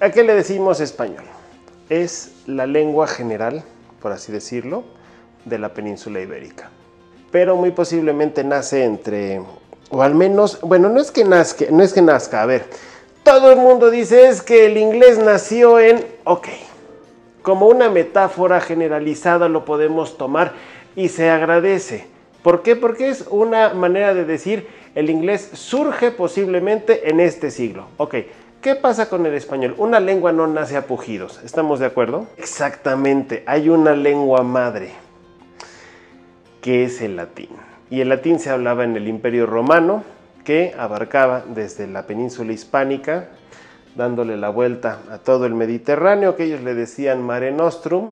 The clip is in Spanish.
¿A qué le decimos español? Es la lengua general, por así decirlo, de la península ibérica. Pero muy posiblemente nace entre, o al menos, bueno, no es que nazca, no es que nazca, a ver, todo el mundo dice es que el inglés nació en, ok, como una metáfora generalizada lo podemos tomar y se agradece. ¿Por qué? Porque es una manera de decir el inglés surge posiblemente en este siglo. Ok, ¿qué pasa con el español? Una lengua no nace a pujidos, ¿estamos de acuerdo? Exactamente, hay una lengua madre, que es el latín. Y el latín se hablaba en el Imperio Romano, que abarcaba desde la península hispánica, dándole la vuelta a todo el Mediterráneo, que ellos le decían Mare Nostrum,